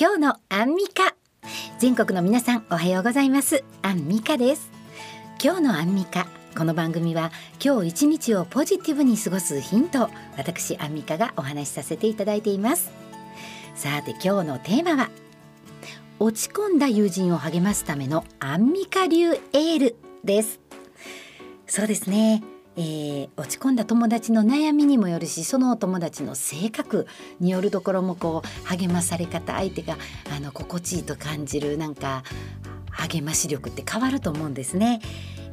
今日のアンミカ。全国の皆さんおはようございます。アンミカです。今日のアンミカこの番組は今日一日をポジティブに過ごすヒント。私アンミカがお話しさせていただいています。さて今日のテーマは落ち込んだ友人を励ますためのアンミカ流エールです。そうですね。えー、落ち込んだ友達の悩みにもよるしそのお友達の性格によるところもこう励まされ方相手があの心地いいと感じるなんか励まし力って変わると思うんですね。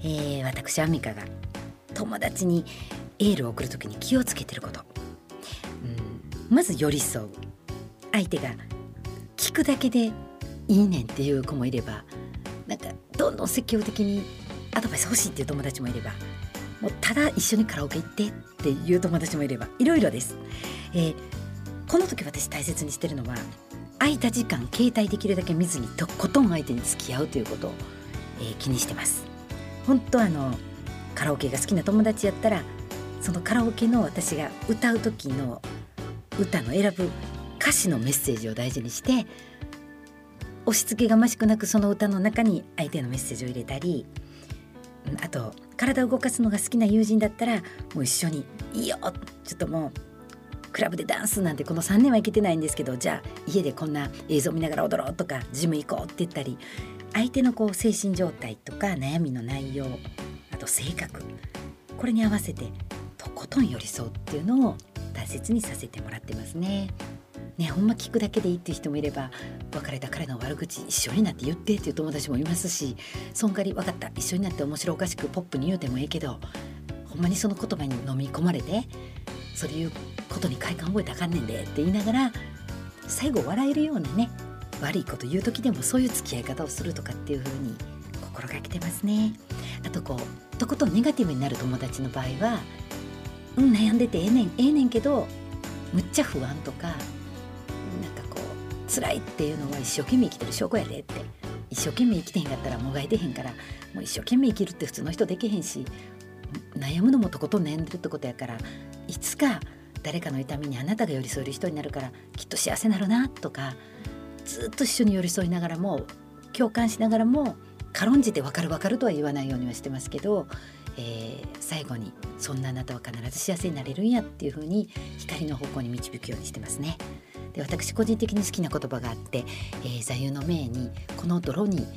えー、私アミカが友達にエールを送る時に気をつけてること、うん、まず寄り添う相手が聞くだけでいいねんっていう子もいればなんかどんどん積極的にアドバイス欲しいっていう友達もいればもうただ一緒にカラオケ行ってっていう友達もいればいろいろです、えー、この時私大切にしてるのは空いた時間携帯できるだけ見ずにとことん相手に付き合うということを、えー、気にしてます。本当あのカラオケが好きな友達やったらそのカラオケの私が歌う時の歌の選ぶ歌詞のメッセージを大事にして押し付けがましくなくその歌の中に相手のメッセージを入れたりあと体を動かすのが好きな友人だったらもう一緒に「いいよちょっともうクラブでダンスなんてこの3年は行けてないんですけどじゃあ家でこんな映像見ながら踊ろうとかジム行こうって言ったり相手のこう精神状態とか悩みの内容あと性格これに合わせてとことん寄り添うっていうのを大切にさせてもらってますね。ねほんま聞くだけでいいっていう人もいれば別れた彼の悪口一緒になって言ってっていう友達もいますしそんがり分かった一緒になって面白おかしくポップに言うてもええけどほんまにその言葉に飲み込まれてそういうことに快感覚えたらあかんねんでって言いながら最後笑えるようなね悪いこと言う時でもそういう付き合い方をするとかっていう風に心がけてますね。あとこうとことんネガティブになる友達の場合はうん悩んでてええねんええねんけどむっちゃ不安とか辛いっていうのは一生懸命生きてる証拠やでって。一生懸命生きてへんかったらもがいてへんから。もう一生懸命生きるって普通の人できへんし悩むのもとことん悩んでるってことやから。いつか誰かの痛みにあなたが寄り添える人になるからきっと幸せになるなとかずっと一緒に寄り添いながらも共感しながらも軽んじて分かる分かるとは言わないようにはしてますけど、えー、最後にそんなあなたは必ず幸せになれるんやっていう風に光の方向に導くようにしてますね。で私個人的に好きな言葉があって、えー、座右の銘にこの泥に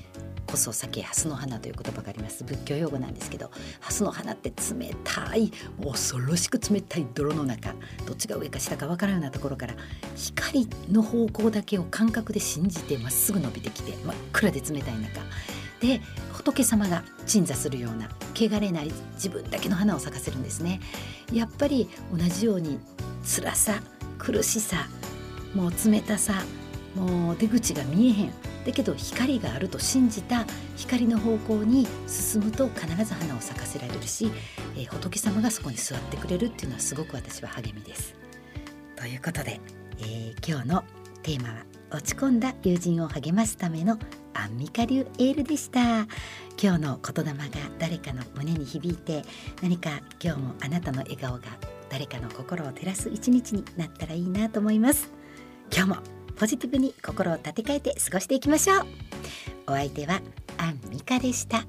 こそ酒蓮の花という言葉があります。仏教用語なんですけど蓮の花って冷たい恐ろしく冷たい泥の中どっちが上か下か分からんようなところから光の方向だけを感覚で信じてまっすぐ伸びてきて真っ暗で冷たい中。で仏様が鎮座するような汚れない自分だけの花を咲かせるんですね。やっぱり同じように辛さ苦しさもう冷たさもう出口が見えへん。だけど光があると信じた光の方向に進むと必ず花を咲かせられるし、えー、仏様がそこに座ってくれるっていうのはすごく私は励みです。ということで、えー、今日のテーマは落ち込んだ友人を励ますためのアンミカ流エールでした。今日の言霊が誰かの胸に響いて何か今日もあなたの笑顔が誰かの心を照らす一日になったらいいなと思います。今日もポジティブに心を立て替えて過ごしていきましょう。お相手はアンミカでした。